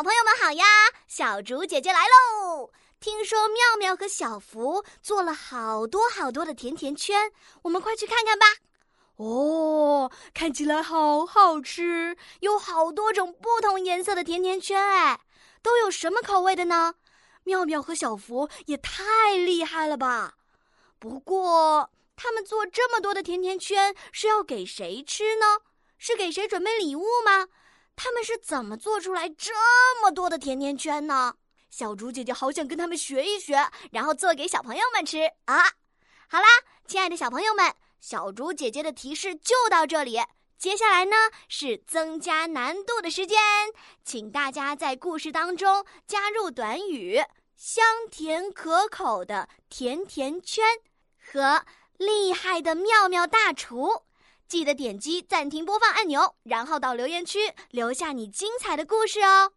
小朋友们好呀！小竹姐姐来喽！听说妙妙和小福做了好多好多的甜甜圈，我们快去看看吧。哦，看起来好好吃，有好多种不同颜色的甜甜圈哎，都有什么口味的呢？妙妙和小福也太厉害了吧！不过他们做这么多的甜甜圈是要给谁吃呢？是给谁准备礼物吗？他们是怎么做出来这么多的甜甜圈呢？小猪姐姐好想跟他们学一学，然后做给小朋友们吃啊！好啦，亲爱的小朋友们。小猪姐姐的提示就到这里，接下来呢是增加难度的时间，请大家在故事当中加入短语“香甜可口的甜甜圈”和“厉害的妙妙大厨”。记得点击暂停播放按钮，然后到留言区留下你精彩的故事哦。